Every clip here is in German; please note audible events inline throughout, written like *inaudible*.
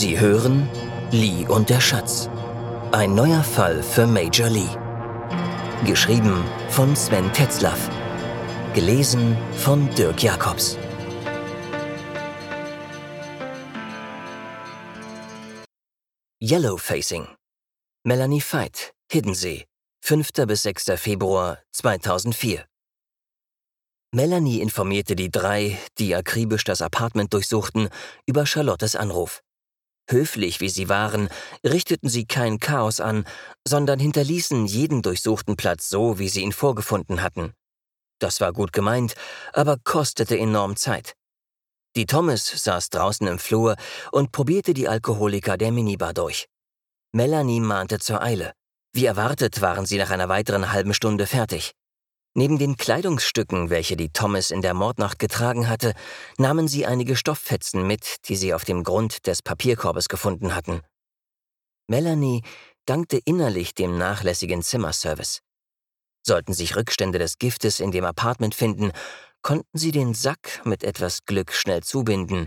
Sie hören Lee und der Schatz. Ein neuer Fall für Major Lee. Geschrieben von Sven Tetzlaff. Gelesen von Dirk Jacobs. Yellow Facing. Melanie Veit, Hiddensee, 5. bis 6. Februar 2004. Melanie informierte die drei, die akribisch das Apartment durchsuchten, über Charlottes Anruf. Höflich wie sie waren, richteten sie kein Chaos an, sondern hinterließen jeden durchsuchten Platz so, wie sie ihn vorgefunden hatten. Das war gut gemeint, aber kostete enorm Zeit. Die Thomas saß draußen im Flur und probierte die Alkoholiker der Minibar durch. Melanie mahnte zur Eile. Wie erwartet waren sie nach einer weiteren halben Stunde fertig. Neben den Kleidungsstücken, welche die Thomas in der Mordnacht getragen hatte, nahmen sie einige Stofffetzen mit, die sie auf dem Grund des Papierkorbes gefunden hatten. Melanie dankte innerlich dem nachlässigen Zimmerservice. Sollten sich Rückstände des Giftes in dem Apartment finden, konnten sie den Sack mit etwas Glück schnell zubinden,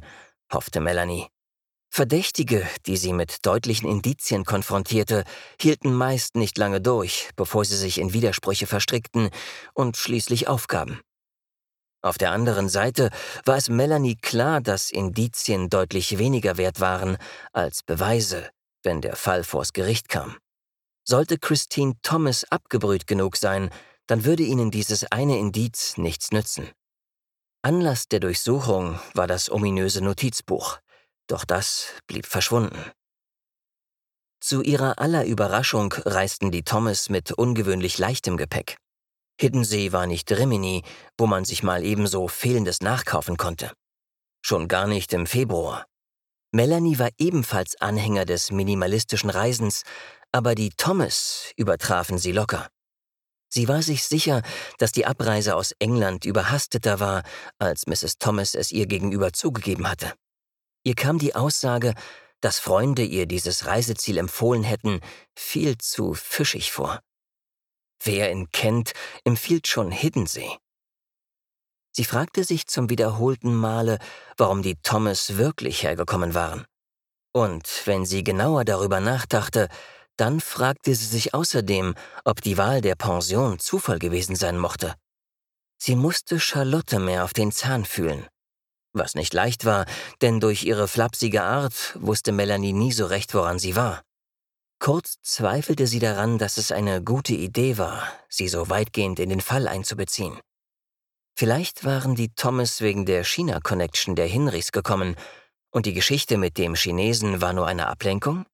hoffte Melanie. Verdächtige, die sie mit deutlichen Indizien konfrontierte, hielten meist nicht lange durch, bevor sie sich in Widersprüche verstrickten und schließlich aufgaben. Auf der anderen Seite war es Melanie klar, dass Indizien deutlich weniger wert waren als Beweise, wenn der Fall vors Gericht kam. Sollte Christine Thomas abgebrüht genug sein, dann würde ihnen dieses eine Indiz nichts nützen. Anlass der Durchsuchung war das ominöse Notizbuch, doch das blieb verschwunden. Zu ihrer aller Überraschung reisten die Thomas mit ungewöhnlich leichtem Gepäck. Hiddensee war nicht Rimini, wo man sich mal ebenso Fehlendes nachkaufen konnte. Schon gar nicht im Februar. Melanie war ebenfalls Anhänger des minimalistischen Reisens, aber die Thomas übertrafen sie locker. Sie war sich sicher, dass die Abreise aus England überhasteter war, als Mrs. Thomas es ihr gegenüber zugegeben hatte. Ihr kam die Aussage, dass Freunde ihr dieses Reiseziel empfohlen hätten, viel zu fischig vor. Wer ihn kennt, empfiehlt schon Hiddensee. Sie fragte sich zum wiederholten Male, warum die Thomas wirklich hergekommen waren. Und wenn sie genauer darüber nachdachte, dann fragte sie sich außerdem, ob die Wahl der Pension Zufall gewesen sein mochte. Sie musste Charlotte mehr auf den Zahn fühlen. Was nicht leicht war, denn durch ihre flapsige Art wusste Melanie nie so recht, woran sie war. Kurz zweifelte sie daran, dass es eine gute Idee war, sie so weitgehend in den Fall einzubeziehen. Vielleicht waren die Thomas wegen der China-Connection der Hinrichs gekommen und die Geschichte mit dem Chinesen war nur eine Ablenkung?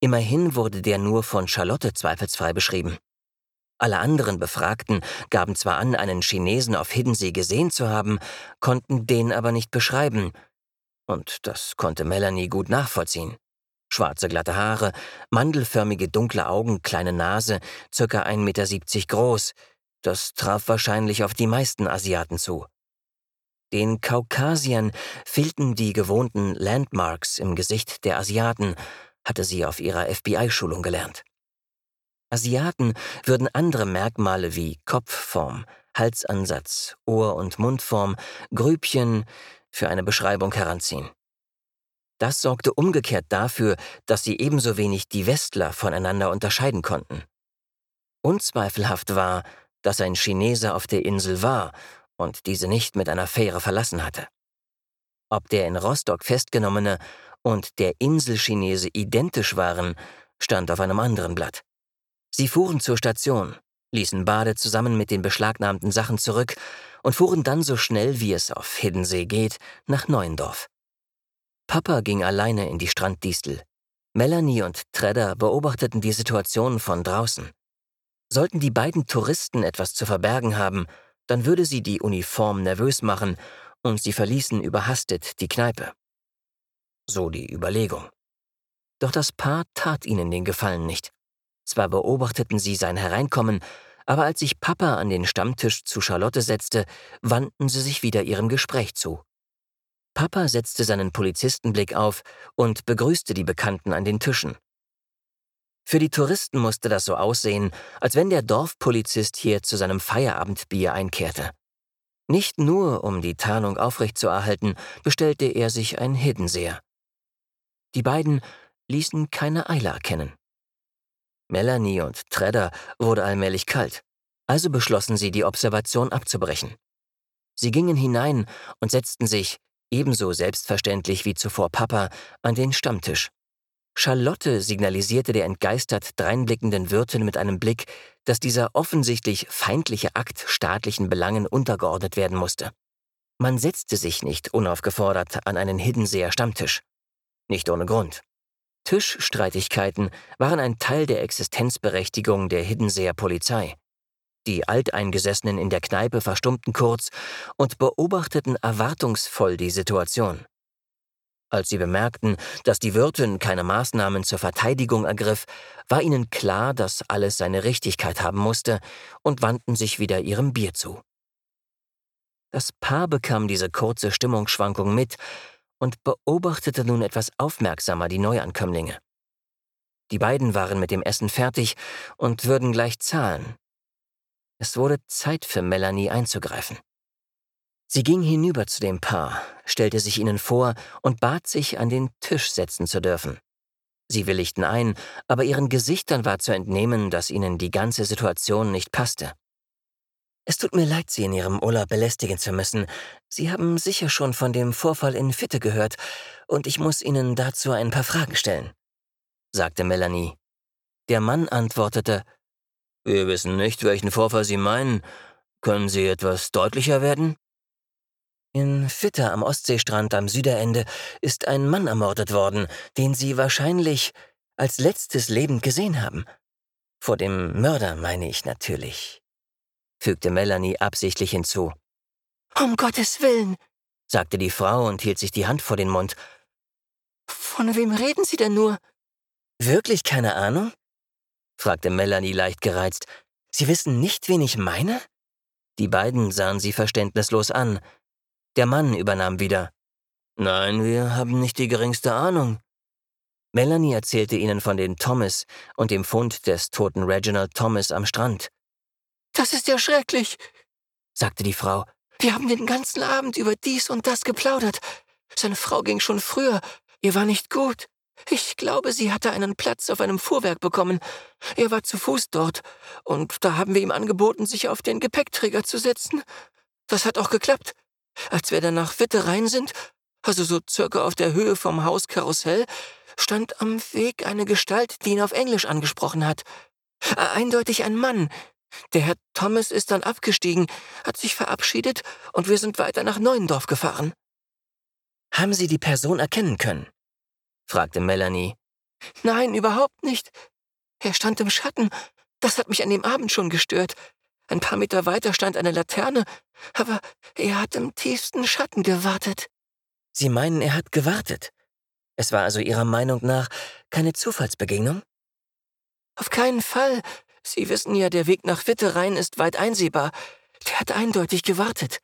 Immerhin wurde der nur von Charlotte zweifelsfrei beschrieben. Alle anderen Befragten gaben zwar an, einen Chinesen auf Hiddensee gesehen zu haben, konnten den aber nicht beschreiben. Und das konnte Melanie gut nachvollziehen. Schwarze glatte Haare, mandelförmige dunkle Augen, kleine Nase, circa 1,70 Meter groß. Das traf wahrscheinlich auf die meisten Asiaten zu. Den Kaukasiern fehlten die gewohnten Landmarks im Gesicht der Asiaten, hatte sie auf ihrer FBI-Schulung gelernt. Asiaten würden andere Merkmale wie Kopfform, Halsansatz, Ohr- und Mundform, Grübchen für eine Beschreibung heranziehen. Das sorgte umgekehrt dafür, dass sie ebenso wenig die Westler voneinander unterscheiden konnten. Unzweifelhaft war, dass ein Chinese auf der Insel war und diese nicht mit einer Fähre verlassen hatte. Ob der in Rostock festgenommene und der Inselchinese identisch waren, stand auf einem anderen Blatt. Sie fuhren zur Station, ließen Bade zusammen mit den beschlagnahmten Sachen zurück und fuhren dann so schnell, wie es auf Hiddensee geht, nach Neuendorf. Papa ging alleine in die Stranddistel. Melanie und Tredder beobachteten die Situation von draußen. Sollten die beiden Touristen etwas zu verbergen haben, dann würde sie die Uniform nervös machen und sie verließen überhastet die Kneipe. So die Überlegung. Doch das Paar tat ihnen den Gefallen nicht. Zwar beobachteten sie sein Hereinkommen, aber als sich Papa an den Stammtisch zu Charlotte setzte, wandten sie sich wieder ihrem Gespräch zu. Papa setzte seinen Polizistenblick auf und begrüßte die Bekannten an den Tischen. Für die Touristen musste das so aussehen, als wenn der Dorfpolizist hier zu seinem Feierabendbier einkehrte. Nicht nur, um die Tarnung aufrechtzuerhalten, bestellte er sich ein Hiddenseher. Die beiden ließen keine Eile erkennen. Melanie und Tredder wurde allmählich kalt, also beschlossen sie, die Observation abzubrechen. Sie gingen hinein und setzten sich, ebenso selbstverständlich wie zuvor Papa, an den Stammtisch. Charlotte signalisierte der entgeistert dreinblickenden Wirtin mit einem Blick, dass dieser offensichtlich feindliche Akt staatlichen Belangen untergeordnet werden musste. Man setzte sich nicht unaufgefordert an einen Hiddenseer Stammtisch. Nicht ohne Grund. Tischstreitigkeiten waren ein Teil der Existenzberechtigung der Hiddenseer Polizei. Die Alteingesessenen in der Kneipe verstummten kurz und beobachteten erwartungsvoll die Situation. Als sie bemerkten, dass die Wirtin keine Maßnahmen zur Verteidigung ergriff, war ihnen klar, dass alles seine Richtigkeit haben musste und wandten sich wieder ihrem Bier zu. Das Paar bekam diese kurze Stimmungsschwankung mit und beobachtete nun etwas aufmerksamer die Neuankömmlinge. Die beiden waren mit dem Essen fertig und würden gleich zahlen. Es wurde Zeit für Melanie einzugreifen. Sie ging hinüber zu dem Paar, stellte sich ihnen vor und bat sich, an den Tisch setzen zu dürfen. Sie willigten ein, aber ihren Gesichtern war zu entnehmen, dass ihnen die ganze Situation nicht passte. Es tut mir leid, Sie in Ihrem Urlaub belästigen zu müssen. Sie haben sicher schon von dem Vorfall in Fitte gehört, und ich muss Ihnen dazu ein paar Fragen stellen, sagte Melanie. Der Mann antwortete, Wir wissen nicht, welchen Vorfall Sie meinen. Können Sie etwas deutlicher werden? In Fitter am Ostseestrand am Süderende ist ein Mann ermordet worden, den Sie wahrscheinlich als letztes lebend gesehen haben. Vor dem Mörder meine ich natürlich, fügte Melanie absichtlich hinzu. Um Gottes Willen, sagte die Frau und hielt sich die Hand vor den Mund. Von wem reden Sie denn nur? Wirklich keine Ahnung? fragte Melanie leicht gereizt. Sie wissen nicht, wen ich meine? Die beiden sahen sie verständnislos an. Der Mann übernahm wieder. Nein, wir haben nicht die geringste Ahnung. Melanie erzählte ihnen von den Thomas und dem Fund des toten Reginald Thomas am Strand. Das ist ja schrecklich, sagte die Frau. Wir haben den ganzen Abend über dies und das geplaudert. Seine Frau ging schon früher. Ihr war nicht gut. Ich glaube, sie hatte einen Platz auf einem Fuhrwerk bekommen. Er war zu Fuß dort, und da haben wir ihm angeboten, sich auf den Gepäckträger zu setzen. Das hat auch geklappt. Als wir dann nach Witte rein sind, also so circa auf der Höhe vom Haus Karussell, stand am Weg eine Gestalt, die ihn auf Englisch angesprochen hat. Eindeutig ein Mann. Der Herr Thomas ist dann abgestiegen, hat sich verabschiedet und wir sind weiter nach Neuendorf gefahren. Haben Sie die Person erkennen können? fragte Melanie. Nein, überhaupt nicht. Er stand im Schatten. Das hat mich an dem Abend schon gestört. Ein paar Meter weiter stand eine Laterne, aber er hat im tiefsten Schatten gewartet. Sie meinen, er hat gewartet? Es war also Ihrer Meinung nach keine Zufallsbegegnung? Auf keinen Fall. Sie wissen ja, der Weg nach Witterein ist weit einsehbar. Der hat eindeutig gewartet.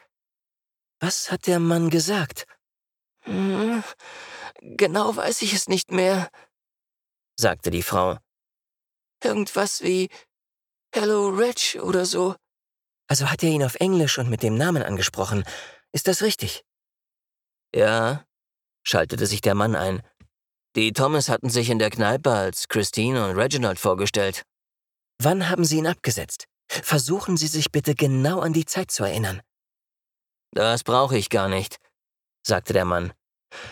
Was hat der Mann gesagt? Hm, genau weiß ich es nicht mehr, sagte die Frau. Irgendwas wie Hello Reg oder so. Also hat er ihn auf Englisch und mit dem Namen angesprochen. Ist das richtig? Ja, schaltete sich der Mann ein. Die Thomas hatten sich in der Kneipe als Christine und Reginald vorgestellt. Wann haben Sie ihn abgesetzt? Versuchen Sie sich bitte genau an die Zeit zu erinnern. Das brauche ich gar nicht, sagte der Mann.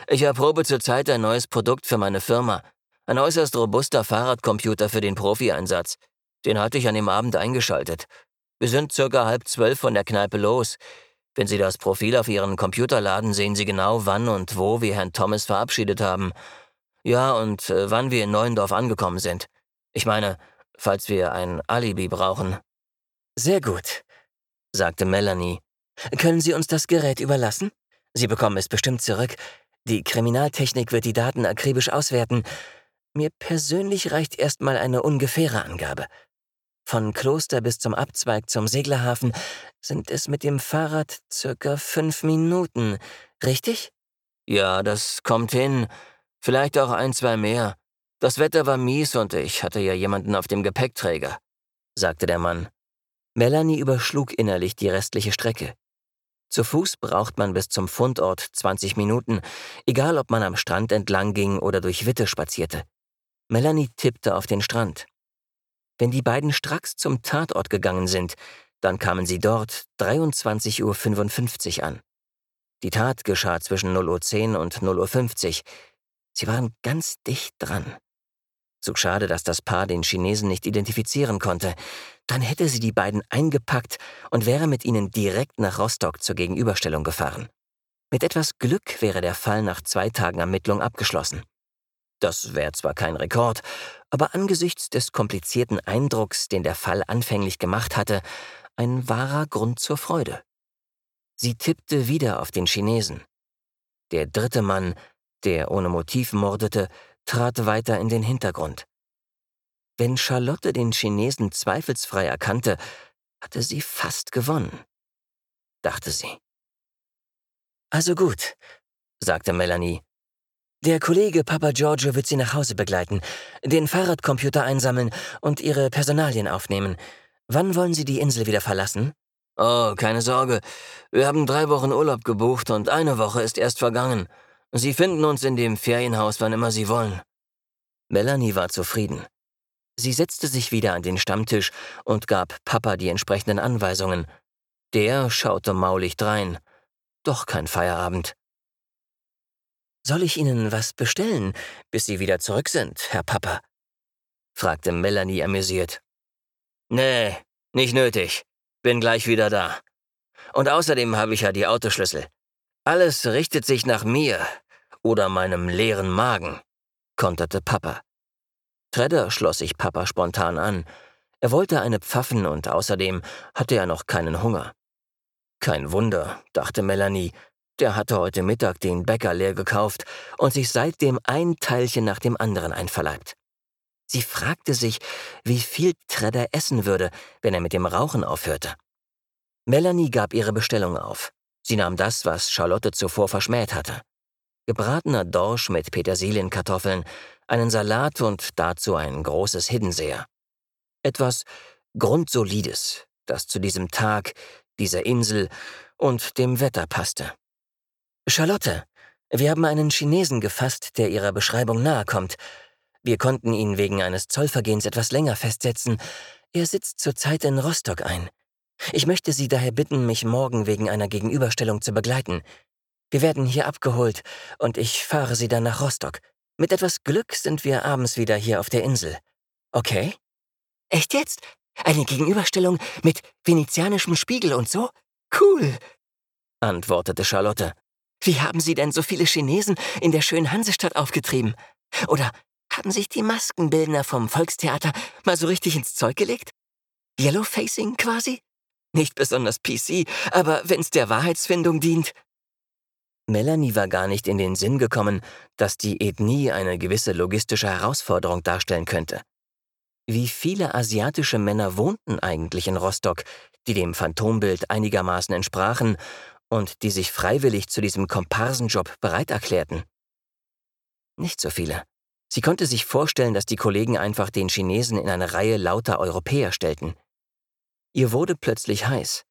Ich erprobe zurzeit ein neues Produkt für meine Firma. Ein äußerst robuster Fahrradcomputer für den Profi-Einsatz. Den hatte ich an dem Abend eingeschaltet. Wir sind circa halb zwölf von der Kneipe los. Wenn Sie das Profil auf Ihren Computer laden, sehen Sie genau, wann und wo wir Herrn Thomas verabschiedet haben. Ja, und äh, wann wir in Neuendorf angekommen sind. Ich meine, falls wir ein Alibi brauchen. Sehr gut, sagte Melanie. Können Sie uns das Gerät überlassen? Sie bekommen es bestimmt zurück. Die Kriminaltechnik wird die Daten akribisch auswerten. Mir persönlich reicht erstmal eine ungefähre Angabe. Von Kloster bis zum Abzweig zum Seglerhafen sind es mit dem Fahrrad circa fünf Minuten, richtig? Ja, das kommt hin. Vielleicht auch ein, zwei mehr. Das Wetter war mies und ich hatte ja jemanden auf dem Gepäckträger, sagte der Mann. Melanie überschlug innerlich die restliche Strecke. Zu Fuß braucht man bis zum Fundort 20 Minuten, egal ob man am Strand entlang ging oder durch Witte spazierte. Melanie tippte auf den Strand. Wenn die beiden stracks zum Tatort gegangen sind, dann kamen sie dort 23.55 Uhr an. Die Tat geschah zwischen 0.10 Uhr und 0.50 Uhr. Sie waren ganz dicht dran. So schade, dass das Paar den Chinesen nicht identifizieren konnte. Dann hätte sie die beiden eingepackt und wäre mit ihnen direkt nach Rostock zur Gegenüberstellung gefahren. Mit etwas Glück wäre der Fall nach zwei Tagen Ermittlung abgeschlossen. Das wäre zwar kein Rekord, aber angesichts des komplizierten Eindrucks, den der Fall anfänglich gemacht hatte, ein wahrer Grund zur Freude. Sie tippte wieder auf den Chinesen. Der dritte Mann, der ohne Motiv mordete, trat weiter in den Hintergrund. Wenn Charlotte den Chinesen zweifelsfrei erkannte, hatte sie fast gewonnen, dachte sie. Also gut, sagte Melanie. Der Kollege Papa Giorgio wird Sie nach Hause begleiten, den Fahrradcomputer einsammeln und Ihre Personalien aufnehmen. Wann wollen Sie die Insel wieder verlassen? Oh, keine Sorge. Wir haben drei Wochen Urlaub gebucht und eine Woche ist erst vergangen. Sie finden uns in dem Ferienhaus, wann immer Sie wollen. Melanie war zufrieden. Sie setzte sich wieder an den Stammtisch und gab Papa die entsprechenden Anweisungen. Der schaute maulig drein. Doch kein Feierabend. Soll ich Ihnen was bestellen, bis Sie wieder zurück sind, Herr Papa? fragte Melanie amüsiert. Nee, nicht nötig. Bin gleich wieder da. Und außerdem habe ich ja die Autoschlüssel. Alles richtet sich nach mir oder meinem leeren Magen, konterte Papa. Tredder schloss sich Papa spontan an. Er wollte eine Pfaffen und außerdem hatte er noch keinen Hunger. Kein Wunder, dachte Melanie, der hatte heute Mittag den Bäcker leer gekauft und sich seitdem ein Teilchen nach dem anderen einverleibt. Sie fragte sich, wie viel Tredder essen würde, wenn er mit dem Rauchen aufhörte. Melanie gab ihre Bestellung auf. Sie nahm das, was Charlotte zuvor verschmäht hatte. Gebratener Dorsch mit Petersilienkartoffeln, einen Salat und dazu ein großes Hiddenseer. Etwas Grundsolides, das zu diesem Tag, dieser Insel und dem Wetter passte. Charlotte, wir haben einen Chinesen gefasst, der Ihrer Beschreibung nahe kommt. Wir konnten ihn wegen eines Zollvergehens etwas länger festsetzen. Er sitzt zurzeit in Rostock ein. Ich möchte Sie daher bitten, mich morgen wegen einer Gegenüberstellung zu begleiten. Wir werden hier abgeholt und ich fahre Sie dann nach Rostock. Mit etwas Glück sind wir abends wieder hier auf der Insel. Okay? Echt jetzt? Eine Gegenüberstellung mit venezianischem Spiegel und so? Cool, antwortete Charlotte. Wie haben Sie denn so viele Chinesen in der schönen Hansestadt aufgetrieben? Oder haben sich die Maskenbildner vom Volkstheater mal so richtig ins Zeug gelegt? Yellowfacing quasi? Nicht besonders PC, aber wenn's der Wahrheitsfindung dient. Melanie war gar nicht in den Sinn gekommen, dass die Ethnie eine gewisse logistische Herausforderung darstellen könnte. Wie viele asiatische Männer wohnten eigentlich in Rostock, die dem Phantombild einigermaßen entsprachen und die sich freiwillig zu diesem Komparsenjob bereit erklärten? Nicht so viele. Sie konnte sich vorstellen, dass die Kollegen einfach den Chinesen in eine Reihe lauter Europäer stellten. Ihr wurde plötzlich heiß.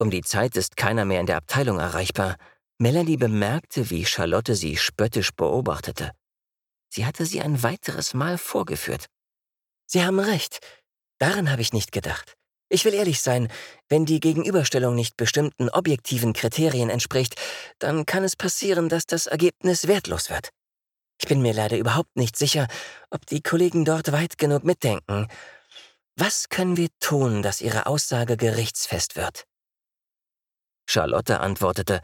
Um die Zeit ist keiner mehr in der Abteilung erreichbar. Melanie bemerkte, wie Charlotte sie spöttisch beobachtete. Sie hatte sie ein weiteres Mal vorgeführt. Sie haben recht. Daran habe ich nicht gedacht. Ich will ehrlich sein, wenn die Gegenüberstellung nicht bestimmten objektiven Kriterien entspricht, dann kann es passieren, dass das Ergebnis wertlos wird. Ich bin mir leider überhaupt nicht sicher, ob die Kollegen dort weit genug mitdenken. Was können wir tun, dass Ihre Aussage gerichtsfest wird? Charlotte antwortete,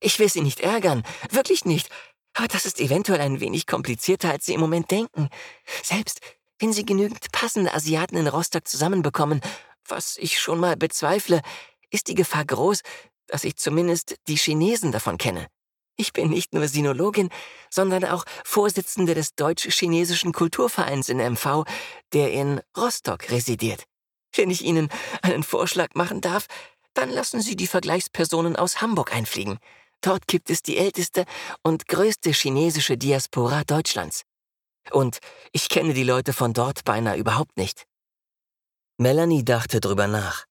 Ich will Sie nicht ärgern, wirklich nicht, aber das ist eventuell ein wenig komplizierter, als Sie im Moment denken. Selbst wenn Sie genügend passende Asiaten in Rostock zusammenbekommen, was ich schon mal bezweifle, ist die Gefahr groß, dass ich zumindest die Chinesen davon kenne. Ich bin nicht nur Sinologin, sondern auch Vorsitzende des Deutsch-Chinesischen Kulturvereins in MV, der in Rostock residiert. Wenn ich Ihnen einen Vorschlag machen darf, dann lassen Sie die Vergleichspersonen aus Hamburg einfliegen. Dort gibt es die älteste und größte chinesische Diaspora Deutschlands. Und ich kenne die Leute von dort beinahe überhaupt nicht. Melanie dachte drüber nach.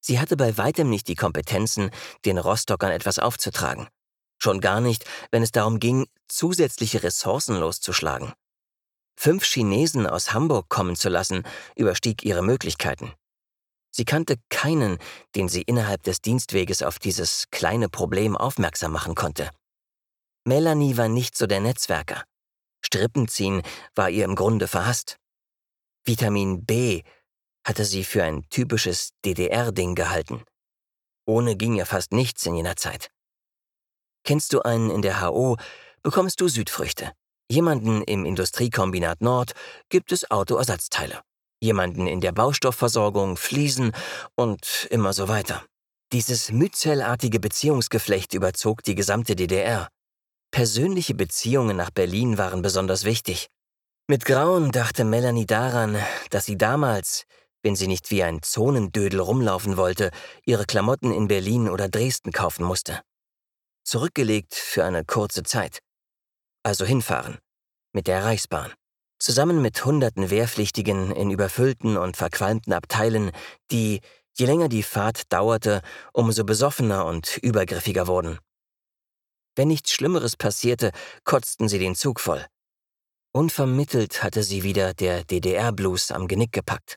Sie hatte bei weitem nicht die Kompetenzen, den Rostockern etwas aufzutragen. Schon gar nicht, wenn es darum ging, zusätzliche Ressourcen loszuschlagen. Fünf Chinesen aus Hamburg kommen zu lassen, überstieg ihre Möglichkeiten. Sie kannte keinen, den sie innerhalb des Dienstweges auf dieses kleine Problem aufmerksam machen konnte. Melanie war nicht so der Netzwerker. Strippenziehen war ihr im Grunde verhasst. Vitamin B hatte sie für ein typisches DDR-Ding gehalten. Ohne ging ja fast nichts in jener Zeit. Kennst du einen in der HO, bekommst du Südfrüchte. Jemanden im Industriekombinat Nord gibt es Autoersatzteile. Jemanden in der Baustoffversorgung, Fliesen und immer so weiter. Dieses myzellartige Beziehungsgeflecht überzog die gesamte DDR. Persönliche Beziehungen nach Berlin waren besonders wichtig. Mit Grauen dachte Melanie daran, dass sie damals, wenn sie nicht wie ein Zonendödel rumlaufen wollte, ihre Klamotten in Berlin oder Dresden kaufen musste. Zurückgelegt für eine kurze Zeit. Also hinfahren. Mit der Reichsbahn. Zusammen mit hunderten Wehrpflichtigen in überfüllten und verqualmten Abteilen, die, je länger die Fahrt dauerte, umso besoffener und übergriffiger wurden. Wenn nichts Schlimmeres passierte, kotzten sie den Zug voll. Unvermittelt hatte sie wieder der DDR-Blues am Genick gepackt.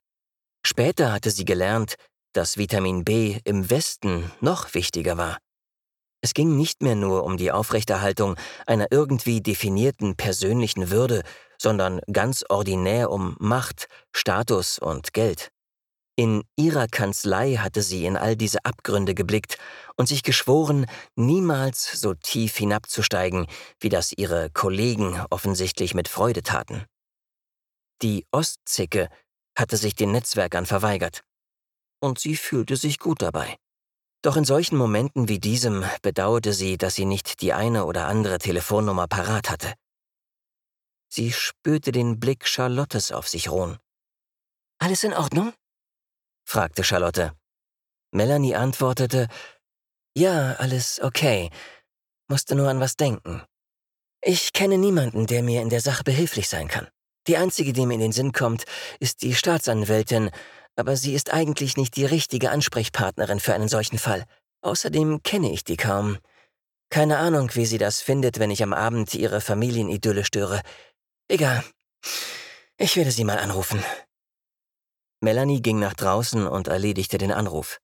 Später hatte sie gelernt, dass Vitamin B im Westen noch wichtiger war. Es ging nicht mehr nur um die Aufrechterhaltung einer irgendwie definierten persönlichen Würde, sondern ganz ordinär um Macht, Status und Geld. In ihrer Kanzlei hatte sie in all diese Abgründe geblickt und sich geschworen, niemals so tief hinabzusteigen, wie das ihre Kollegen offensichtlich mit Freude taten. Die Ostzicke hatte sich den Netzwerkern verweigert. Und sie fühlte sich gut dabei. Doch in solchen Momenten wie diesem bedauerte sie, dass sie nicht die eine oder andere Telefonnummer parat hatte. Sie spürte den Blick Charlottes auf sich ruhen. Alles in Ordnung? fragte Charlotte. Melanie antwortete, Ja, alles okay. Musste nur an was denken. Ich kenne niemanden, der mir in der Sache behilflich sein kann. Die einzige, die mir in den Sinn kommt, ist die Staatsanwältin, aber sie ist eigentlich nicht die richtige Ansprechpartnerin für einen solchen Fall. Außerdem kenne ich die kaum. Keine Ahnung, wie sie das findet, wenn ich am Abend ihre Familienidylle störe. Egal. Ich werde sie mal anrufen. Melanie ging nach draußen und erledigte den Anruf.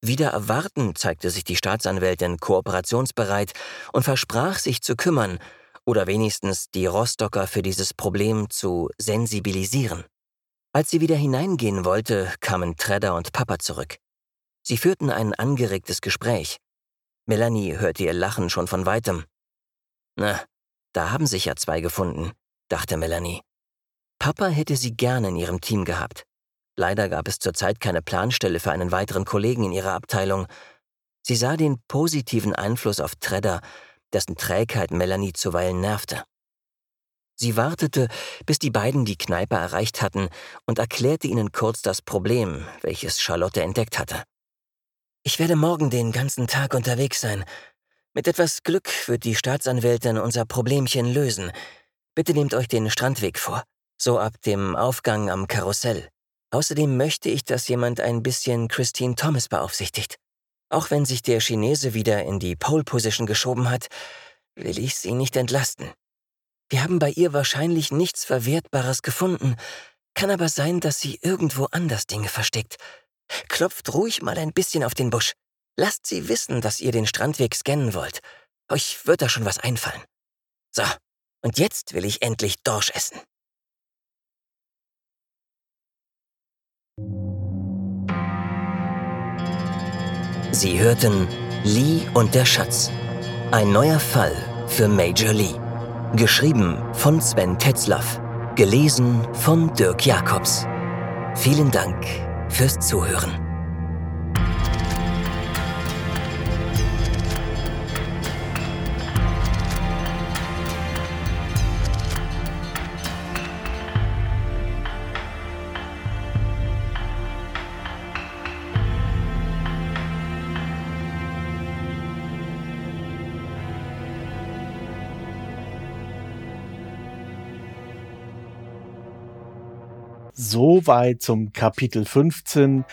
Wieder erwarten zeigte sich die Staatsanwältin kooperationsbereit und versprach, sich zu kümmern, oder wenigstens die Rostocker für dieses Problem zu sensibilisieren. Als sie wieder hineingehen wollte, kamen Tredder und Papa zurück. Sie führten ein angeregtes Gespräch. Melanie hörte ihr Lachen schon von weitem. Na, da haben sich ja zwei gefunden, dachte Melanie. Papa hätte sie gerne in ihrem Team gehabt. Leider gab es zurzeit keine Planstelle für einen weiteren Kollegen in ihrer Abteilung. Sie sah den positiven Einfluss auf Tredder dessen Trägheit Melanie zuweilen nervte. Sie wartete, bis die beiden die Kneipe erreicht hatten und erklärte ihnen kurz das Problem, welches Charlotte entdeckt hatte. Ich werde morgen den ganzen Tag unterwegs sein. Mit etwas Glück wird die Staatsanwältin unser Problemchen lösen. Bitte nehmt euch den Strandweg vor, so ab dem Aufgang am Karussell. Außerdem möchte ich, dass jemand ein bisschen Christine Thomas beaufsichtigt. Auch wenn sich der Chinese wieder in die Pole Position geschoben hat, will ich sie nicht entlasten. Wir haben bei ihr wahrscheinlich nichts Verwertbares gefunden, kann aber sein, dass sie irgendwo anders Dinge versteckt. Klopft ruhig mal ein bisschen auf den Busch. Lasst sie wissen, dass ihr den Strandweg scannen wollt. Euch wird da schon was einfallen. So, und jetzt will ich endlich Dorsch essen. Sie hörten Lee und der Schatz. Ein neuer Fall für Major Lee. Geschrieben von Sven Tetzlaff. Gelesen von Dirk Jacobs. Vielen Dank fürs Zuhören. Soweit zum Kapitel 15.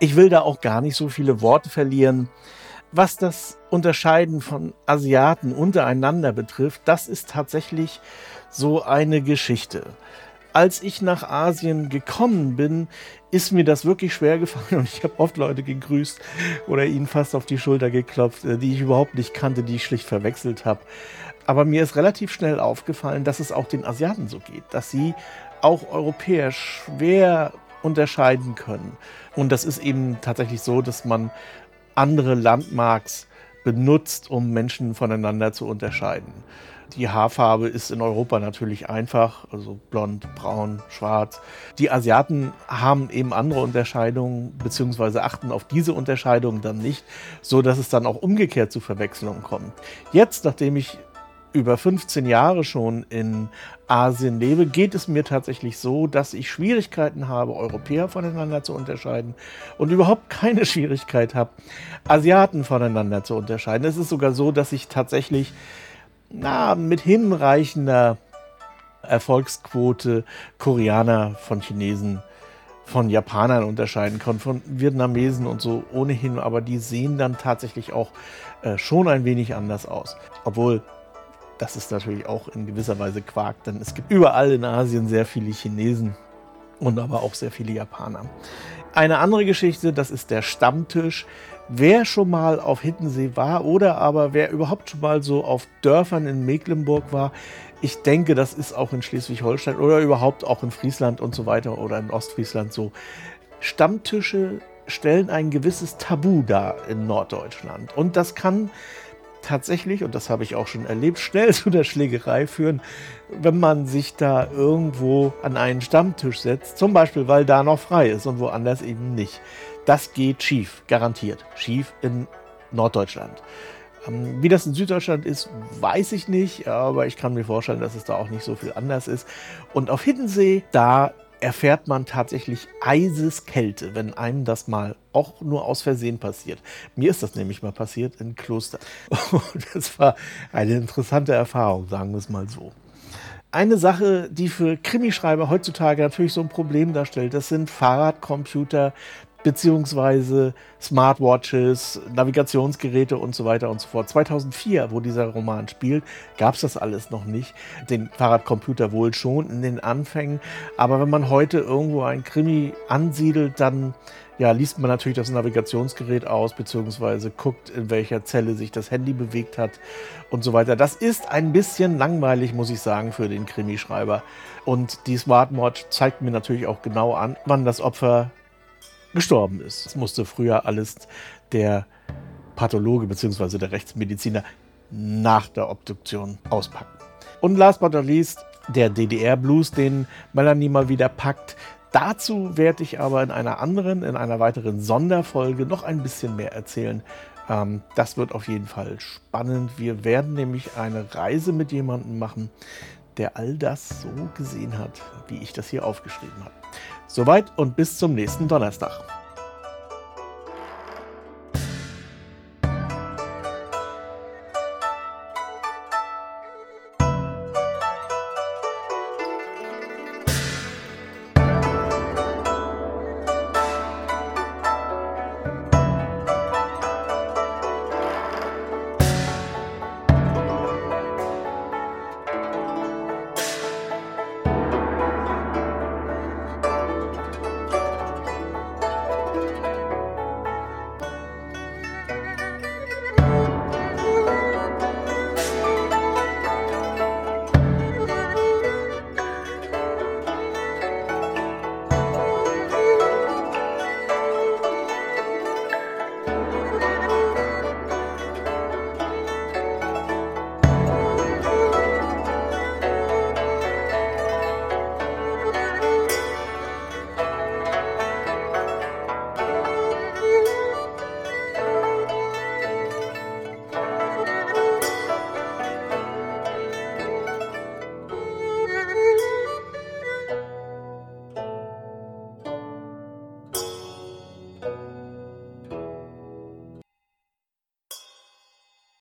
Ich will da auch gar nicht so viele Worte verlieren. Was das Unterscheiden von Asiaten untereinander betrifft, das ist tatsächlich so eine Geschichte. Als ich nach Asien gekommen bin, ist mir das wirklich schwer gefallen *laughs* und ich habe oft Leute gegrüßt oder ihnen fast auf die Schulter geklopft, äh, die ich überhaupt nicht kannte, die ich schlicht verwechselt habe. Aber mir ist relativ schnell aufgefallen, dass es auch den Asiaten so geht, dass sie auch Europäer schwer unterscheiden können. Und das ist eben tatsächlich so, dass man andere Landmarks benutzt, um Menschen voneinander zu unterscheiden. Die Haarfarbe ist in Europa natürlich einfach, also blond, braun, schwarz. Die Asiaten haben eben andere Unterscheidungen, beziehungsweise achten auf diese Unterscheidungen dann nicht, so dass es dann auch umgekehrt zu Verwechslungen kommt. Jetzt, nachdem ich über 15 Jahre schon in Asien lebe, geht es mir tatsächlich so, dass ich Schwierigkeiten habe, Europäer voneinander zu unterscheiden und überhaupt keine *laughs* Schwierigkeit habe, Asiaten voneinander zu unterscheiden. Es ist sogar so, dass ich tatsächlich na, mit hinreichender Erfolgsquote Koreaner von Chinesen von Japanern unterscheiden kann, von Vietnamesen und so ohnehin, aber die sehen dann tatsächlich auch äh, schon ein wenig anders aus. Obwohl das ist natürlich auch in gewisser Weise Quark, denn es gibt überall in Asien sehr viele Chinesen und aber auch sehr viele Japaner. Eine andere Geschichte, das ist der Stammtisch. Wer schon mal auf Hittensee war oder aber wer überhaupt schon mal so auf Dörfern in Mecklenburg war, ich denke, das ist auch in Schleswig-Holstein oder überhaupt auch in Friesland und so weiter oder in Ostfriesland so. Stammtische stellen ein gewisses Tabu dar in Norddeutschland. Und das kann tatsächlich, und das habe ich auch schon erlebt, schnell *laughs* zu der Schlägerei führen, wenn man sich da irgendwo an einen Stammtisch setzt, zum Beispiel weil da noch frei ist und woanders eben nicht. Das geht schief, garantiert. Schief in Norddeutschland. Ähm, wie das in Süddeutschland ist, weiß ich nicht, aber ich kann mir vorstellen, dass es da auch nicht so viel anders ist. Und auf Hiddensee, da erfährt man tatsächlich Eiseskälte, wenn einem das mal auch nur aus Versehen passiert. Mir ist das nämlich mal passiert in Kloster. *laughs* Und das war eine interessante Erfahrung, sagen wir es mal so. Eine Sache, die für Krimischreiber heutzutage natürlich so ein Problem darstellt, das sind Fahrradcomputer, beziehungsweise Smartwatches, Navigationsgeräte und so weiter und so fort. 2004, wo dieser Roman spielt, gab es das alles noch nicht. Den Fahrradcomputer wohl schon in den Anfängen, aber wenn man heute irgendwo ein Krimi ansiedelt, dann ja, liest man natürlich das Navigationsgerät aus, beziehungsweise guckt, in welcher Zelle sich das Handy bewegt hat und so weiter. Das ist ein bisschen langweilig, muss ich sagen, für den Krimischreiber. Und die Smartwatch zeigt mir natürlich auch genau an, wann das Opfer gestorben ist. Das musste früher alles der Pathologe bzw. der Rechtsmediziner nach der Obduktion auspacken. Und last but not least der DDR-Blues, den Melanie mal wieder packt. Dazu werde ich aber in einer anderen, in einer weiteren Sonderfolge noch ein bisschen mehr erzählen. Ähm, das wird auf jeden Fall spannend. Wir werden nämlich eine Reise mit jemandem machen, der all das so gesehen hat, wie ich das hier aufgeschrieben habe. Soweit und bis zum nächsten Donnerstag.